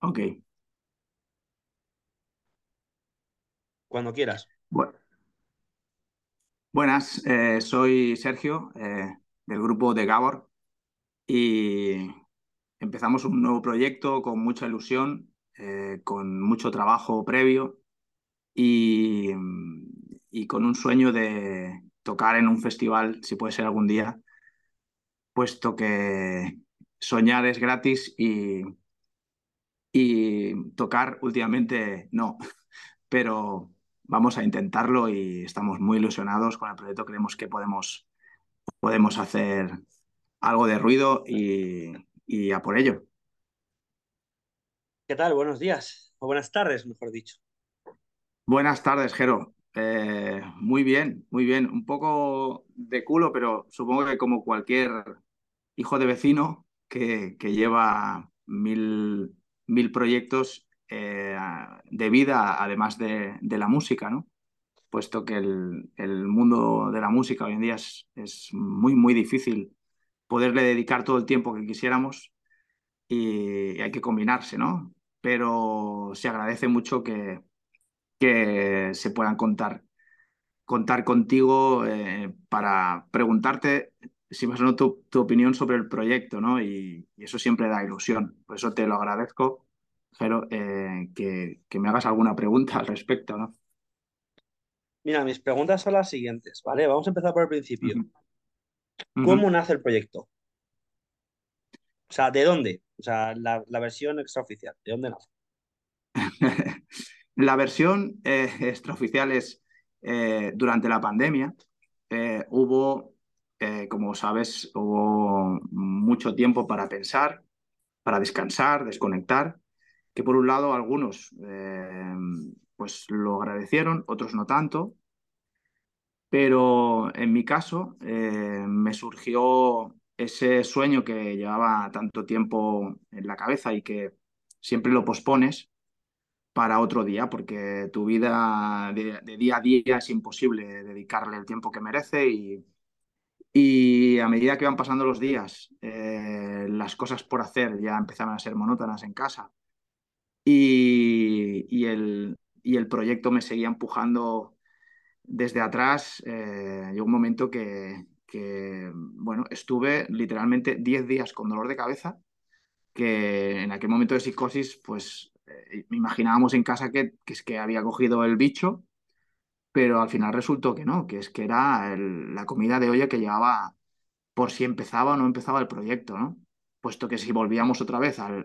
Ok. Cuando quieras. Bu- buenas, eh, soy Sergio eh, del grupo de Gabor y empezamos un nuevo proyecto con mucha ilusión, eh, con mucho trabajo previo y, y con un sueño de tocar en un festival, si puede ser algún día, puesto que soñar es gratis y, y tocar últimamente no, pero vamos a intentarlo y estamos muy ilusionados con el proyecto. Creemos que podemos, podemos hacer algo de ruido y, y a por ello. ¿Qué tal? Buenos días. O buenas tardes, mejor dicho. Buenas tardes, Jero. Eh, muy bien, muy bien. Un poco de culo, pero supongo que como cualquier hijo de vecino que, que lleva mil, mil proyectos eh, de vida, además de, de, la música, ¿no? Puesto que el, mundo de la música hoy en día es, es muy, muy difícil poderle dedicar todo el tiempo que quisiéramos y hay que combinarse, ¿no? Pero se agradece mucho que, que se puedan contar, contar contigo eh, para preguntarte si más o menos tu, tu, opinión sobre el proyecto, ¿no? Y, y, eso siempre da ilusión. Por eso te lo agradezco, Jero, eh, que, que, me hagas alguna pregunta al respecto, ¿no? Mira, mis preguntas son las siguientes, ¿vale? Vamos a empezar por el principio. Uh -huh. ¿Cómo uh -huh. nace el proyecto? O sea, ¿de dónde? O sea, la, la versión extraoficial, ¿de dónde nace? la versión eh, extraoficial es eh, durante la pandemia. Eh, como sabes, hubo mucho tiempo para pensar, para descansar, desconectar, que por un lado algunos pues lo agradecieron, otros no tanto, pero en mi caso me surgió ese sueño que llevaba tanto tiempo en la cabeza y que siempre lo pospones para otro día, porque tu vida de, de, día a día es imposible dedicarle el tiempo que merece y, y a medida que van pasando los días, eh, las cosas por hacer ya empezaban a ser monótonas en casa y, y, el, y el proyecto me seguía empujando desde atrás. Eh, llegó un momento que, bueno, estuve literalmente 10 días con dolor de cabeza, que en aquel momento de psicosis, pues eh, imaginábamos en casa que, es que había cogido el bicho, pero al final resultó que no, que es que era la comida de olla que llevaba por si empezaba o no empezaba el proyecto, ¿no? Puesto que si volvíamos otra vez al,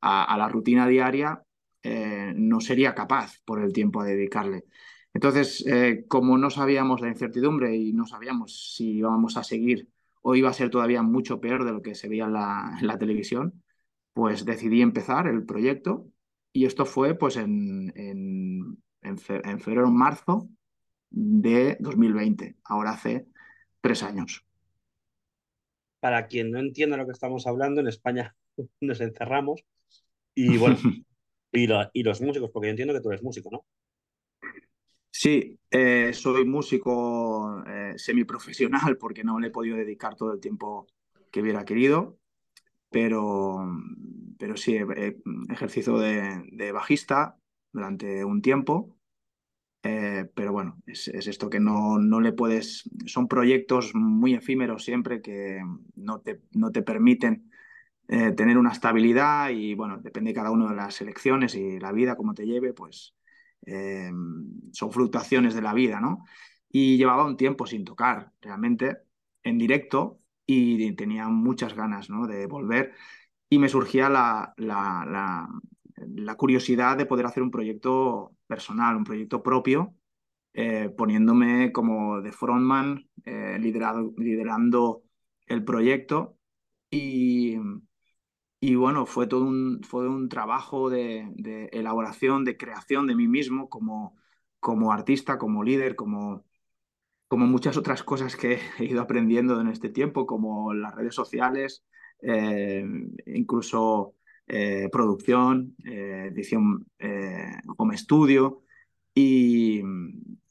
a, la rutina diaria, eh, no sería capaz por el tiempo a dedicarle. Entonces, eh, como no sabíamos la incertidumbre y no sabíamos si íbamos a seguir o iba a ser todavía mucho peor de lo que se veía en la, televisión, pues decidí empezar el proyecto y esto fue pues en, en, fe, en febrero, marzo de 2020, ahora hace tres años. Para quien no entienda lo que estamos hablando, en España nos encerramos y bueno, y, lo, y los músicos, porque yo entiendo que tú eres músico, ¿no? Sí, eh, soy músico eh, semiprofesional porque no le he podido dedicar todo el tiempo que hubiera querido, pero, pero sí, ejercicio de, de, bajista durante un tiempo, eh, pero bueno, es, es, esto que no, no le puedes, son proyectos muy efímeros siempre que no te, no te permiten eh, tener una estabilidad y bueno, depende de cada uno de las elecciones y la vida, como te lleve, pues eh, son fluctuaciones de la vida, ¿no? Y llevaba un tiempo sin tocar realmente en directo y tenía muchas ganas ¿no? de volver y me surgía la, la, curiosidad de poder hacer un proyecto personal, un proyecto propio, eh, poniéndome como de frontman, eh, liderado, liderando el proyecto. Y, y bueno, fue todo un, fue un trabajo de, elaboración, de creación de mí mismo como, como artista, como líder, como, como muchas otras cosas que he ido aprendiendo en este tiempo, como las redes sociales, eh, incluso eh, producción, eh, edición home studio. Y,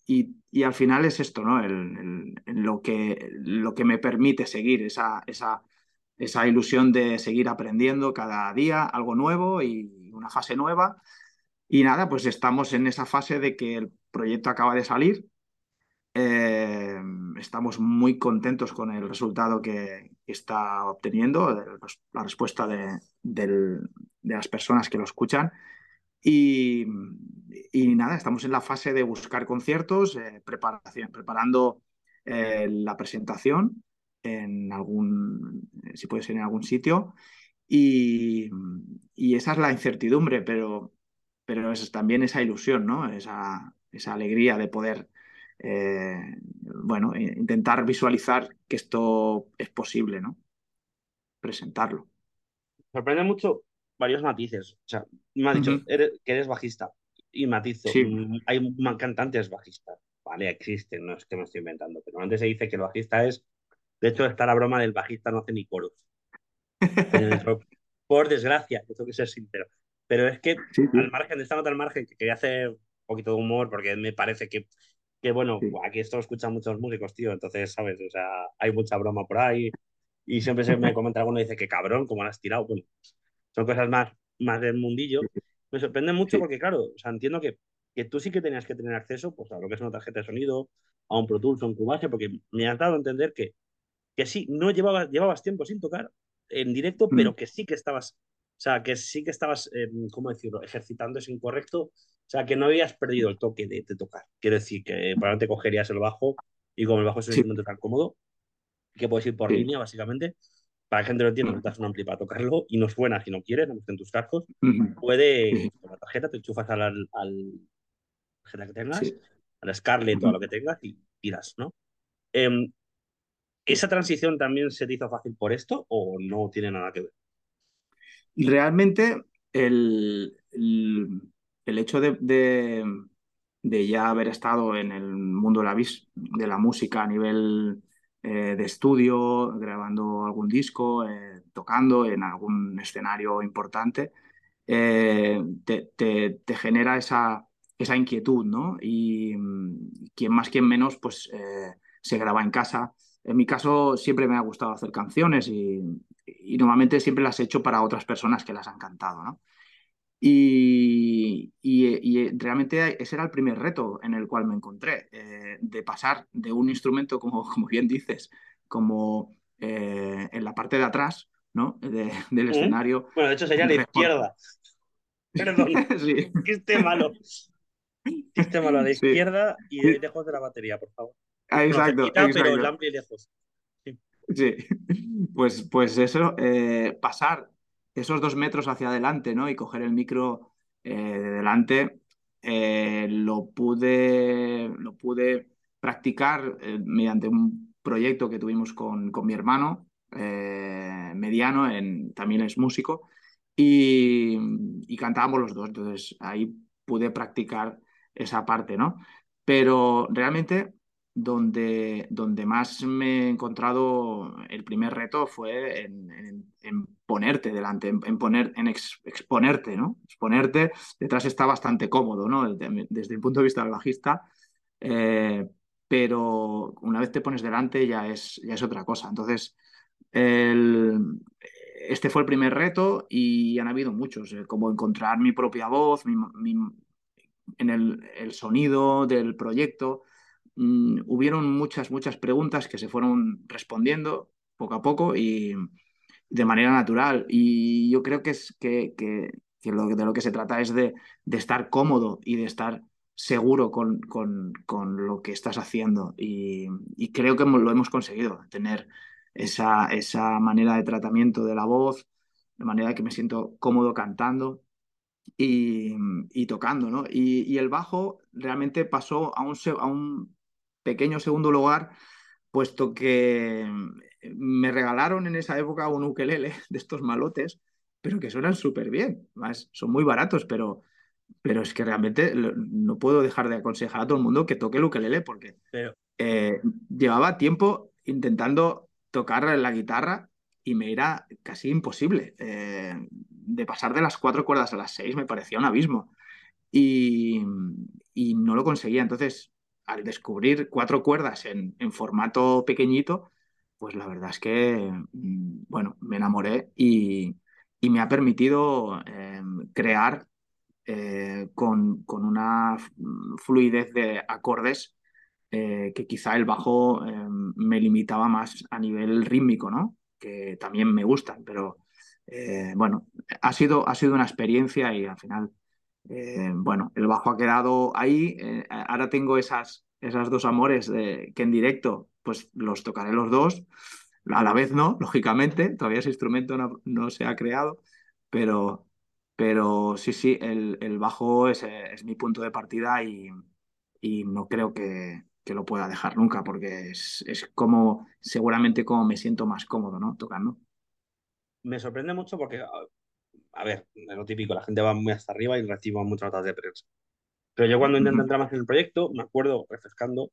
y, al final es esto, ¿no? lo, que, lo que me permite seguir esa, esa, esa ilusión de seguir aprendiendo cada día algo nuevo y una fase nueva. Y nada, pues estamos en esa fase de que el proyecto acaba de salir, eh, estamos muy contentos con el resultado que, está obteniendo, la respuesta de, las personas que lo escuchan. Y, nada, estamos en la fase de buscar conciertos, eh, preparando eh, la presentación en algún, si puede ser en algún sitio. Y, esa es la incertidumbre, pero, pero es también esa ilusión, ¿no? Esa, esa alegría de poder eh, bueno, intentar visualizar que esto es posible, ¿no? Presentarlo. Sorprende mucho varios matices. O sea, me ha dicho que eres bajista y matizo. Mm, hay cantantes bajistas, ¿vale? Existen, no es que me estoy inventando, pero antes se dice que el bajista es, de hecho está la broma del bajista no hace ni coros. Por desgracia, tengo que ser sincero. Pero es que al margen, de esta nota al margen, que quería hacer un poquito de humor porque me parece que que bueno, aquí esto lo escuchan muchos músicos, tío, entonces, ¿sabes? O sea, hay mucha broma por ahí y siempre se me comenta alguno y dice que cabrón, ¿cómo lo has tirado? Bueno, son cosas más, más del mundillo. Me sorprende mucho porque, claro, o sea, entiendo que, que tú sí que tenías que tener acceso pues, a lo que es una tarjeta de sonido, a un Pro Tools o un Cubase, porque me has dado a entender que, que sí, no llevabas, llevabas tiempo sin tocar en directo, pero que sí que estabas, o sea, que sí que estabas, eh, ¿cómo decirlo?, ejercitando ese incorrecto o sea, que no habías perdido el toque de, tocar. Quiero decir que probablemente cogerías el bajo y como el bajo es un instrumento tan cómodo, que puedes ir por línea, básicamente. Para que la gente lo entienda, necesitas un ampli para tocarlo y no suena si no quieres, no en tus cascos. Puede, con la tarjeta, te enchufas al, al tarjeta que tengas, al Scarlett o a lo que tengas y tiras, ¿no? Em, ¿Esa transición también se te hizo fácil por esto o no tiene nada que ver? Realmente el, el hecho de, ya haber estado en el mundo de la, de la música a nivel eh, de estudio, grabando algún disco, eh, tocando en algún escenario importante, eh, te, genera esa, esa inquietud, ¿no? Y quien más, quien menos, pues se graba en casa. En mi caso siempre me ha gustado hacer canciones y, y, normalmente siempre las he hecho para otras personas que las han cantado, ¿no? Y, realmente ese era el primer reto en el cual me encontré, eh, de pasar de un instrumento, como, como bien dices, como eh, en la parte de atrás ¿no? del escenario. Bueno, de hecho sería la izquierda. Perdón, sí. que esté malo. Que esté malo a la izquierda y lejos de la batería, por favor. Ah, exacto, exacto. Pero el lejos. Sí. Pues, pues eso, eh, pasar esos dos metros hacia adelante, ¿no? Y coger el micro eh, de delante, eh, lo, pude, lo pude practicar mediante un proyecto que tuvimos con, con mi hermano, mediano, también es músico, y, y cantábamos los dos. Entonces ahí pude practicar esa parte, ¿no? Pero realmente donde, donde más me he encontrado el primer reto fue en, ponerte delante, en, poner, en exponerte, ¿no? Exponerte, detrás está bastante cómodo, ¿no? Desde, el punto de vista del bajista, eh, pero una vez te pones delante ya es, ya es otra cosa. Entonces, este fue el primer reto y han habido muchos, eh, como encontrar mi propia voz, en el, el sonido del proyecto. Mm, hubieron muchas, muchas preguntas que se fueron respondiendo poco a poco y de manera natural. Y yo creo que, es, que, de lo que se trata es de, de estar cómodo y de estar seguro con, con, con lo que estás haciendo. Y, creo que lo hemos conseguido, tener esa, esa manera de tratamiento de la voz, de manera que me siento cómodo cantando y, tocando. ¿no? Y, el bajo realmente pasó a un pequeño segundo lugar, puesto que me regalaron en esa época un ukelele de estos malotes, pero que suenan súper bien. Más, son muy baratos, pero, pero es que realmente no puedo dejar de aconsejar a todo el mundo que toque el ukelele porque eh, llevaba tiempo intentando tocar la guitarra y me era casi imposible. Eh, de pasar de las cuatro cuerdas a las seis me parecía un abismo y, y no lo conseguía. Entonces, al descubrir cuatro cuerdas en, en formato pequeñito, pues la verdad es que, mm, bueno, me enamoré y, y me ha permitido eh, crear eh, con, con, una fluidez de acordes eh, que quizá el bajo me limitaba más a nivel rítmico, ¿no? Que también me gustan, pero bueno, ha sido, ha sido una experiencia y al final, bueno, el bajo ha quedado ahí. ahora tengo esas, esas dos amores que en directo pues los tocaré los dos. A la vez no, lógicamente, todavía ese instrumento no, se ha creado, pero, pero sí, sí, el, bajo es, es, mi punto de partida y, y no creo que, que, lo pueda dejar nunca, porque es, es, como seguramente como me siento más cómodo, ¿no? Tocando. Me sorprende mucho porque, a ver, es lo típico, la gente va muy hasta arriba y recibe muchas notas de prensa. Pero yo cuando intento entrar más en el proyecto, me acuerdo, refrescando,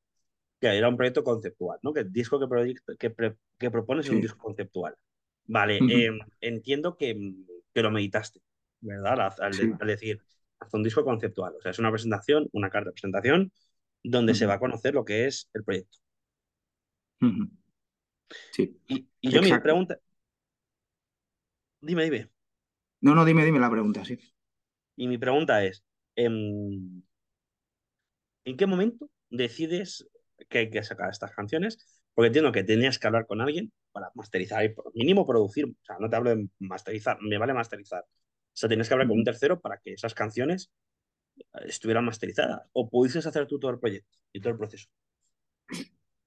que era un proyecto conceptual, ¿no? Que el disco que, que, que propones es un disco conceptual. Vale, em, entiendo que, que, lo meditaste, ¿verdad? Al, decir, haz un disco conceptual. O sea, es una presentación, una carta de presentación, donde se va a conocer lo que es el proyecto. Sí. Y, yo mi pregunta. Dime, dime. No, no, dime, dime la pregunta, sí. Y mi pregunta es: ¿en, ¿en qué momento decides que hay que sacar estas canciones, porque entiendo que tenías que hablar con alguien para masterizar y por mínimo producir, o sea, no te hablo de masterizar, me vale masterizar. O sea, tienes que hablar con un tercero para que esas canciones eh, estuvieran masterizadas o pudieses hacer tú todo el proyecto y todo el proceso.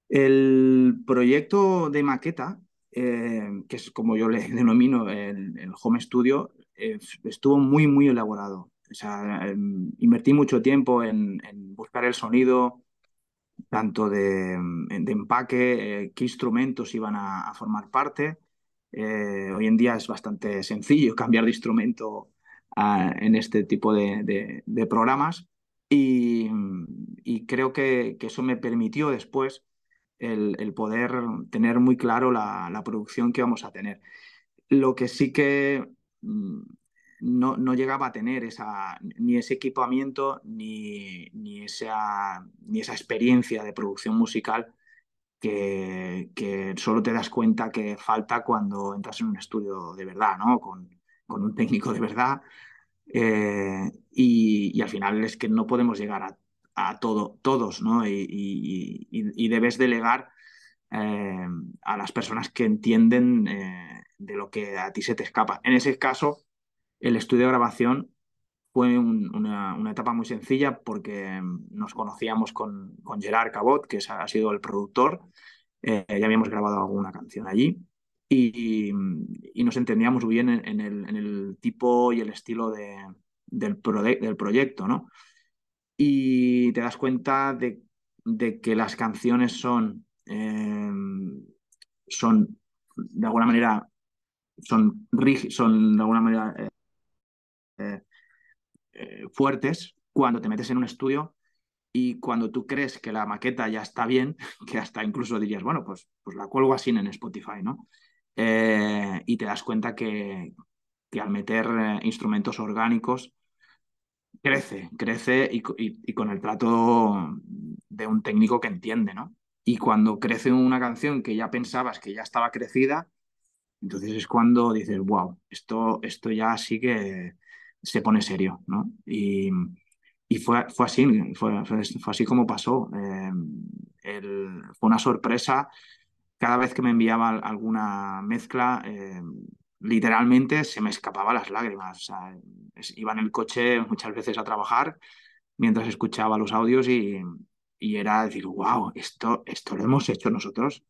El proyecto de maqueta, eh, que es como yo le denomino el, el home studio, eh, estuvo muy, muy elaborado. O sea, em, invertí mucho tiempo en, en buscar el sonido, tanto de, empaque, eh, qué instrumentos iban a, formar parte. Eh, hoy en día es bastante sencillo cambiar de instrumento en este tipo de, programas y, creo que, eso me permitió después el, poder tener muy claro la, producción que vamos a tener. Lo que sí que mm, no, no, llegaba a tener esa, ni ese equipamiento ni, ni, esa, ni esa experiencia de producción musical que, que, solo te das cuenta que falta cuando entras en un estudio de verdad, ¿no? con, con un técnico de verdad. Eh, y, y, al final es que no podemos llegar a, a todo, todos, ¿no? Y, debes delegar eh, a las personas que entienden eh, de lo que a ti se te escapa. En ese caso, el estudio de grabación fue una, etapa muy sencilla porque nos conocíamos con, con Gerard Cabot, que ha sido el productor. Eh, ya habíamos grabado alguna canción allí y, nos entendíamos muy bien en, el, tipo y el estilo de, del, del, proyecto, ¿no? Y te das cuenta de, que las canciones son, eh, son de alguna manera, son, son de alguna manera eh, eh, fuertes cuando te metes en un estudio y cuando tú crees que la maqueta ya está bien, que hasta incluso dirías, bueno, pues, pues la cuelgo así en Spotify, ¿no? Eh, y te das cuenta que, que al meter eh, instrumentos orgánicos crece, crece y, con el trato de un técnico que entiende, ¿no? Y cuando crece una canción que ya pensabas que ya estaba crecida, entonces es cuando dices, wow, esto, esto ya sí que se pone serio, ¿no? Y, y fue, fue así, fue, fue, así como pasó. Eh, fue una sorpresa. Cada vez que me enviaba alguna mezcla, eh, literalmente se me escapaban las lágrimas. O iba en el coche muchas veces a trabajar mientras escuchaba los audios y, era decir, wow, esto, esto lo hemos hecho nosotros.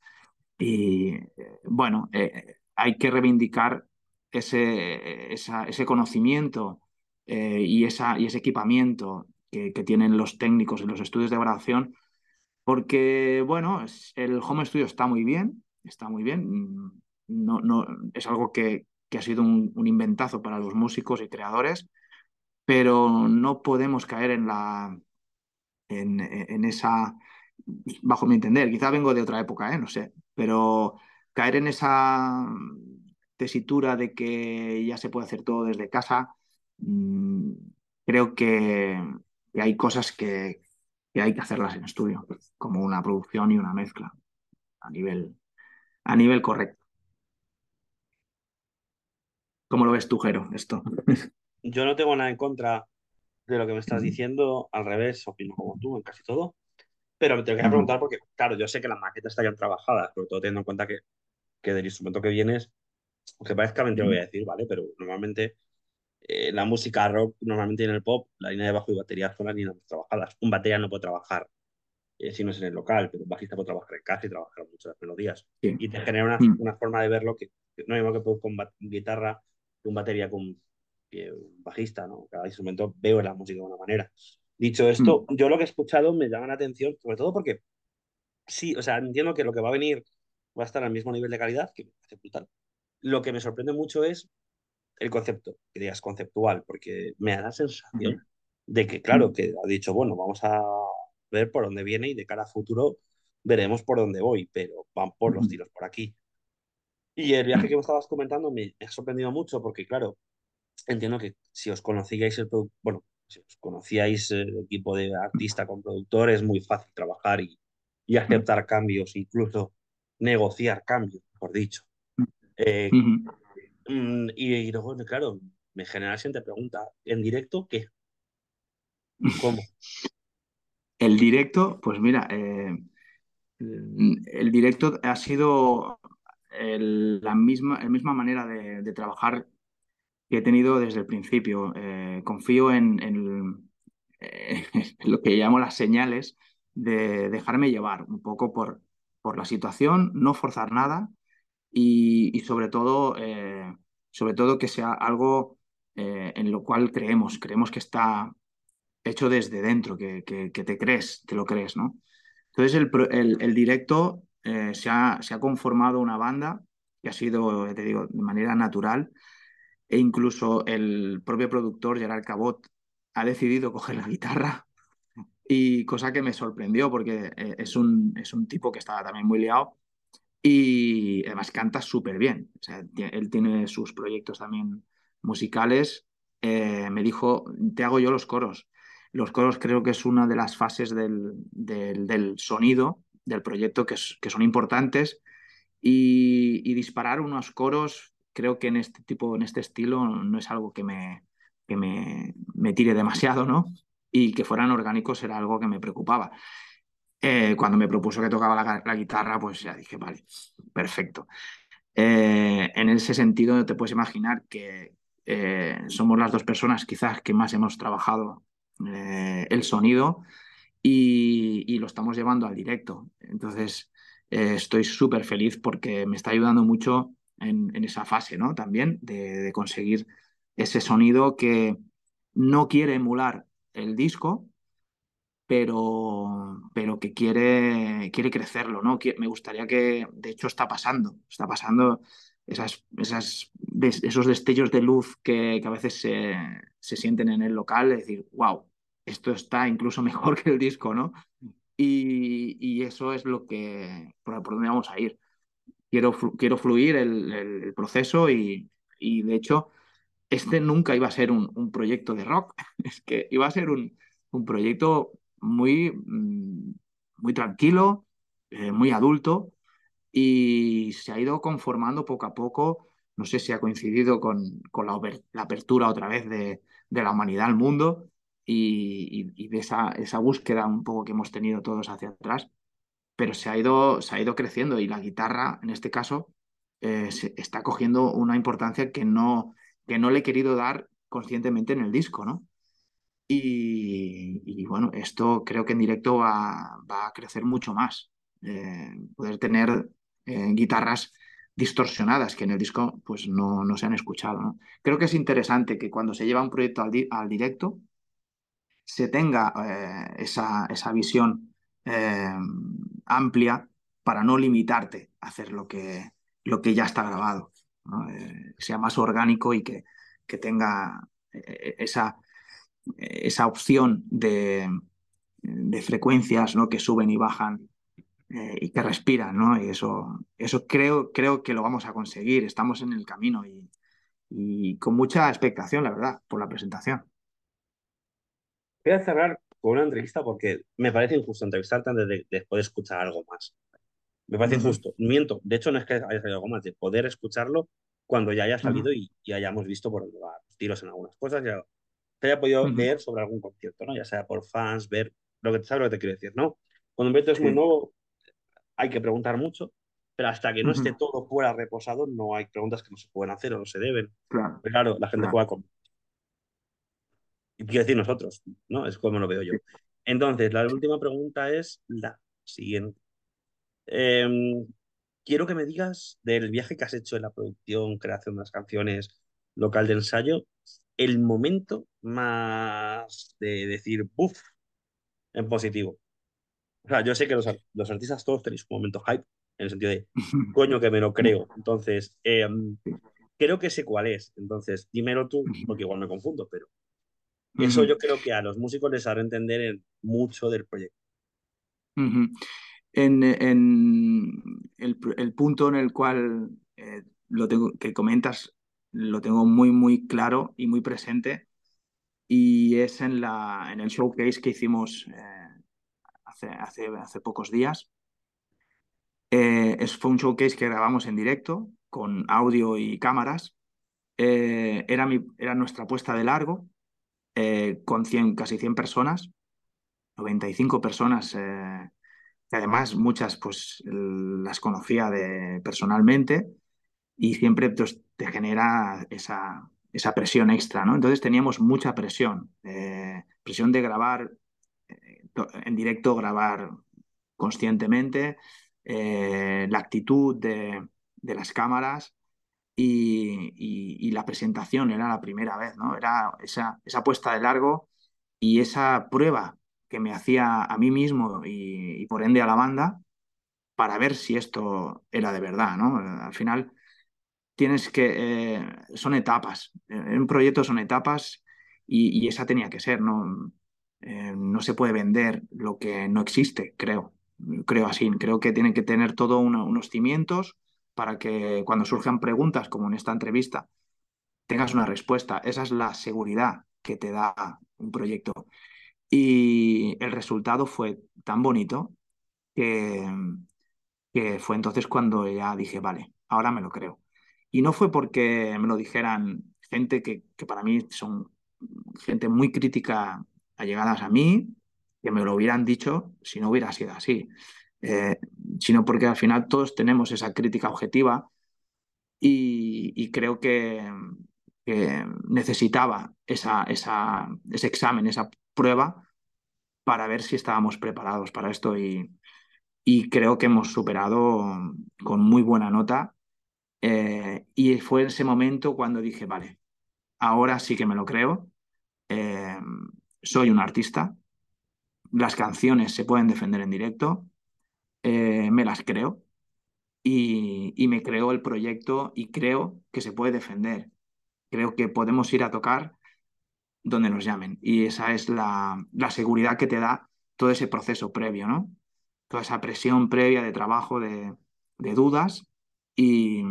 Y eh, bueno, hay que reivindicar ese, ese conocimiento eh, y, esa, y ese equipamiento que, tienen los técnicos en los estudios de grabación, porque, bueno, el home studio está muy bien, está muy bien. No, no, es algo que, que ha sido un, inventazo para los músicos y creadores, pero no podemos caer en la en, en esa, bajo mi entender, quizá vengo de otra época, ¿eh? no sé, pero caer en esa tesitura de que ya se puede hacer todo desde casa, mmm, creo que, que, hay cosas que, que, hay que hacerlas en estudio, como una producción y una mezcla a nivel, a nivel correcto. ¿Cómo lo ves tú, Jero, esto? Yo no tengo nada en contra de lo que me estás diciendo, al revés, opino como tú en casi todo. Pero te quería preguntar porque, claro, yo sé que las maquetas estarían trabajadas, sobre todo teniendo en cuenta que, que del instrumento que vienes, aunque parezca mentira lo voy a decir, ¿vale? Pero normalmente eh, la música rock, normalmente en el pop, la línea de bajo y batería son las líneas más trabajadas. Un batería no puede trabajar eh, si no es en el local, pero un bajista puede trabajar en casa y trabajar muchas melodías. Sí. Y te genera una, mm. una, forma de verlo que, que no es que puedo con guitarra, un batería con un bajista, ¿no? Cada instrumento veo la música de una manera. Dicho esto, mm. yo lo que he escuchado me llama la atención, sobre todo porque sí, o sea, entiendo que lo que va a venir va a estar al mismo nivel de calidad, que me parece brutal. Lo que me sorprende mucho es el concepto, que digas conceptual, porque me da la sensación mm. de que, claro, mm. que ha dicho, bueno, vamos a ver por dónde viene y de cara a futuro veremos por dónde voy, pero van por los tiros por aquí. Y el viaje que me estabas comentando me ha sorprendido mucho porque, claro, entiendo que si os conocíais el bueno, si os conocíais el equipo de artista con productor, es muy fácil trabajar y, y aceptar cambios, incluso negociar cambios, mejor dicho. Eh, mm, y, y, luego, claro, me genera la siguiente pregunta, ¿en directo qué? ¿Cómo? El directo, pues mira, eh, el directo ha sido la misma, misma manera de, de, trabajar que he tenido desde el principio. Eh, confío en, eh, en, lo que llamo las señales de dejarme llevar un poco por, por la situación, no forzar nada y, sobre todo, eh, sobre todo que sea algo en lo cual creemos, creemos que está hecho desde dentro, que, que, te crees, te lo crees, ¿no? Entonces el, el directo eh, se, ha, se, ha, conformado una banda que ha sido, te digo, de manera natural e incluso el propio productor Gerard Cabot ha decidido coger la guitarra y cosa que me sorprendió porque eh, es un, es un tipo que estaba también muy liado y además canta súper bien. Él tiene sus proyectos también musicales. Eh, me dijo, te hago yo los coros. Los coros creo que es una de las fases del, del sonido del proyecto que, son importantes y, disparar unos coros creo que en este tipo, en este estilo no es algo que me, que me, me tire demasiado, ¿no? Y que fueran orgánicos era algo que me preocupaba. Eh, cuando me propuso que tocaba la, guitarra, pues ya dije, vale, perfecto. Eh, en ese sentido, te puedes imaginar que eh, somos las dos personas quizás que más hemos trabajado el sonido y, lo estamos llevando al directo. Entonces, eh, estoy súper feliz porque me está ayudando mucho en, esa fase, ¿no? También de, conseguir ese sonido que no quiere emular el disco, pero, pero que quiere, quiere crecerlo, ¿no? Me gustaría que, de hecho, está pasando, está pasando esos destellos de luz que, que a veces se, se, sienten en el local, es decir, wow, esto está incluso mejor que el disco, ¿no? Y, eso es lo que, por, por, donde vamos a ir. Quiero, quiero fluir el, el, el proceso y, y, de hecho, este nunca iba a ser un, un, proyecto de rock, es que iba a ser un, un proyecto muy, mm, muy tranquilo, eh, muy adulto, y se ha ido conformando poco a poco. No sé si ha coincidido con, con la, la, apertura otra vez de, de, la humanidad al mundo y, de esa, búsqueda un poco que hemos tenido todos hacia atrás, pero se ha ido, se ha ido creciendo y la guitarra, en este caso, eh, está cogiendo una importancia que no, que no le he querido dar conscientemente en el disco, ¿no? Y, bueno, esto creo que en directo va, va a crecer mucho más. Eh, poder tener eh, guitarras distorsionadas que en el disco pues no, no se han escuchado. ¿no? Creo que es interesante que cuando se lleva un proyecto al, al directo se tenga eh, esa, esa, visión eh, amplia para no limitarte a hacer lo que, lo que ya está grabado, eh, sea más orgánico y que, que tenga esa, esa opción de, de frecuencias ¿no? que suben y bajan y que respiran, ¿no? Y eso, eso creo, creo que lo vamos a conseguir, estamos en el camino y, y con mucha expectación, la verdad, por la presentación. Voy a cerrar con una entrevista porque me parece injusto entrevistarte antes de, poder escuchar algo más. Me parece injusto. Miento. De hecho, no es que haya salido algo más, de poder escucharlo cuando ya haya salido y, hayamos visto por va tiros en algunas cosas, ya se haya podido ver sobre algún concierto, ¿no? Ya sea por fans, ver lo que sabes lo que te quiero decir, ¿no? Cuando un proyecto es muy nuevo, hay que preguntar mucho, pero hasta que no esté todo fuera reposado, no hay preguntas que no se pueden hacer o no se deben. Claro, claro la gente juega con. Quiero decir nosotros, ¿no? Es como lo veo yo. Entonces, la última pregunta es la siguiente. Em, quiero que me digas del viaje que has hecho en la producción, creación de las canciones, local de ensayo, el momento más de decir, ¡buf! en positivo. O sea, yo sé que los, los artistas todos tenéis un momento hype, en el sentido de, coño, que me lo creo. Entonces, em, creo que sé cuál es. Entonces, dímelo tú, porque igual me confundo, pero eso yo creo que a los músicos les hará entender mucho del proyecto. En, en el, el, punto en el cual eh, lo tengo, que comentas lo tengo muy, muy claro y muy presente y es en, la, en el showcase que hicimos eh, hace, hace, hace pocos días. Eh, es, fue un showcase que grabamos en directo con audio y cámaras. Eh, era, mi, era nuestra puesta de largo eh, con 100, casi 100 personas, 95 personas, que además muchas pues las conocía de, personalmente y siempre pues, te genera esa, esa presión extra, ¿no? Entonces teníamos mucha presión, presión de grabar en directo, grabar conscientemente, eh, la actitud de, las cámaras y, la presentación era la primera vez, ¿no? Era esa, esa puesta de largo y esa prueba que me hacía a mí mismo y, por ende a la banda para ver si esto era de verdad, ¿no? Al final tienes que... Eh, son etapas. En un proyecto son etapas y, esa tenía que ser, ¿no? Eh, no se puede vender lo que no existe, creo creo así. Creo que tiene que tener todo unos cimientos para que cuando surjan preguntas, como en esta entrevista, tengas una respuesta. Esa es la seguridad que te da un proyecto. Y el resultado fue tan bonito que, que fue entonces cuando ya dije, vale, ahora me lo creo. Y no fue porque me lo dijeran gente que, que para mí son gente muy crítica allegadas a mí, que me lo hubieran dicho si no hubiera sido así, eh, sino porque al final todos tenemos esa crítica objetiva y, creo que, necesitaba esa, esa, ese examen, esa prueba para ver si estábamos preparados para esto y, creo que hemos superado con muy buena nota. Eh, y fue ese momento cuando dije, vale, ahora sí que me lo creo, eh, soy un artista, las canciones se pueden defender en directo, eh, me las creo y, me creo el proyecto y creo que se puede defender. Creo que podemos ir a tocar donde nos llamen y esa es la, seguridad que te da todo ese proceso previo, ¿no? Toda esa presión previa de trabajo, de, dudas y,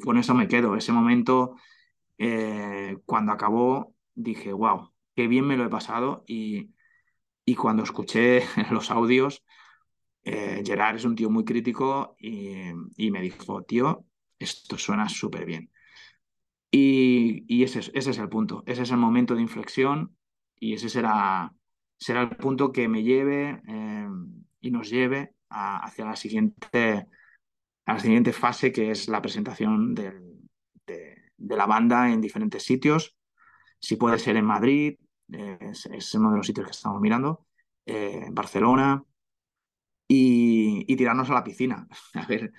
con eso me quedo. Ese momento, eh, cuando acabó, dije, wow, qué bien me lo he pasado y, y cuando escuché los audios, eh, Gerard es un tío muy crítico y, me dijo, tío, esto suena súper bien. Y, ese, es el punto, ese es el momento de inflexión y ese será, será el punto que me lleve eh, y nos lleve hacia la siguiente, la siguiente fase, que es la presentación de, la banda en diferentes sitios. Si puede ser en Madrid, es, uno de los sitios que estamos mirando, eh, Barcelona, y, tirarnos a la piscina, a ver,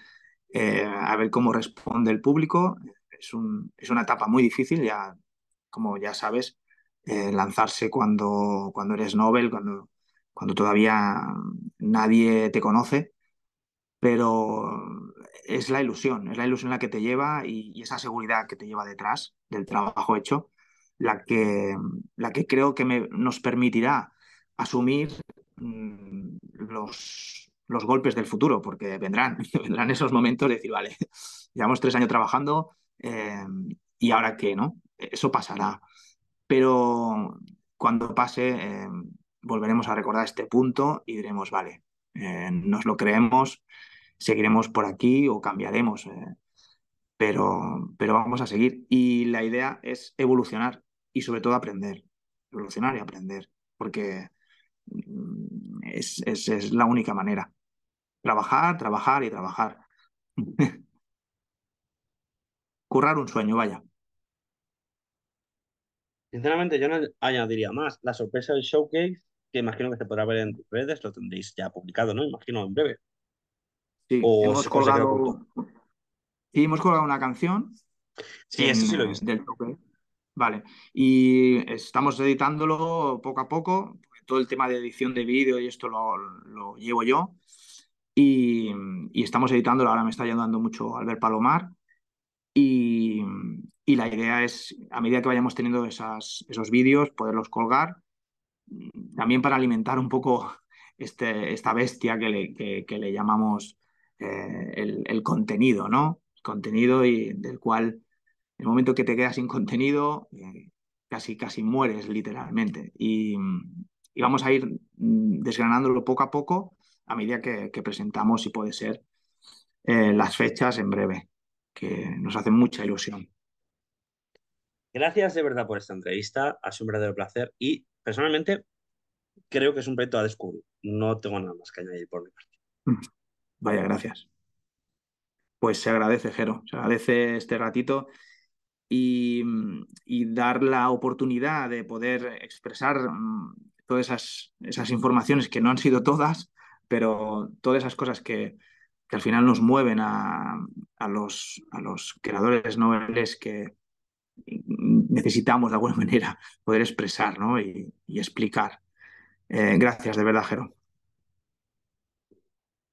eh, a ver cómo responde el público. Es, un, es, una etapa muy difícil, ya, como ya sabes, eh, lanzarse cuando, cuando eres Nobel, cuando, cuando todavía nadie te conoce. pero es la ilusión, es la ilusión la que te lleva y, esa seguridad que te lleva detrás del trabajo hecho, la que, la que creo que nos permitirá asumir mm, los, golpes del futuro, porque vendrán, vendrán esos momentos de decir, vale, llevamos tres años trabajando eh, y ahora qué, ¿no? Eso pasará. Pero cuando pase, eh, volveremos a recordar este punto y diremos, vale, eh, nos lo creemos, seguiremos por aquí o cambiaremos, pero, pero vamos a seguir. Y la idea es evolucionar y sobre todo aprender, evolucionar y aprender, porque mm, es, es la única manera. Trabajar, trabajar y trabajar. Currar un sueño, vaya. Sinceramente, yo no añadiría más. La sorpresa del showcase, que imagino que se podrá ver en redes, lo tendréis ya publicado, ¿no? Imagino en breve. Sí, hemos colgado. Sí, hemos colgado una canción. Sí, eso sí lo he visto. Vale. Y estamos editándolo poco a poco. Todo el tema de edición de vídeo y esto lo, lo llevo yo. Y, estamos editándolo, ahora me está ayudando mucho Albert Palomar. Y, la idea es, a medida que vayamos teniendo esas, esos vídeos, poderlos colgar, también para alimentar un poco este, esta bestia que le, que, le llamamos eh, el, contenido, ¿no? El contenido y del cual, el momento que te quedas sin contenido, eh, casi, casi mueres literalmente. Y, y, vamos a ir mm, desgranándolo poco a poco a medida que, presentamos, y puede ser, eh, las fechas en breve, que nos hace mucha ilusión. Gracias de verdad por esta entrevista, ha sido un verdadero placer y personalmente creo que es un proyecto a descubrir. No tengo nada más que añadir por mi parte. Vaya, gracias. Pues se agradece, Jero, se agradece este ratito y, y, dar la oportunidad de poder expresar mm, todas esas, esas informaciones que no han sido todas, pero todas esas cosas que, al final nos mueven a, los, a los creadores noveles que necesitamos de alguna manera poder expresar y, explicar. Eh, gracias, de verdad, Jero.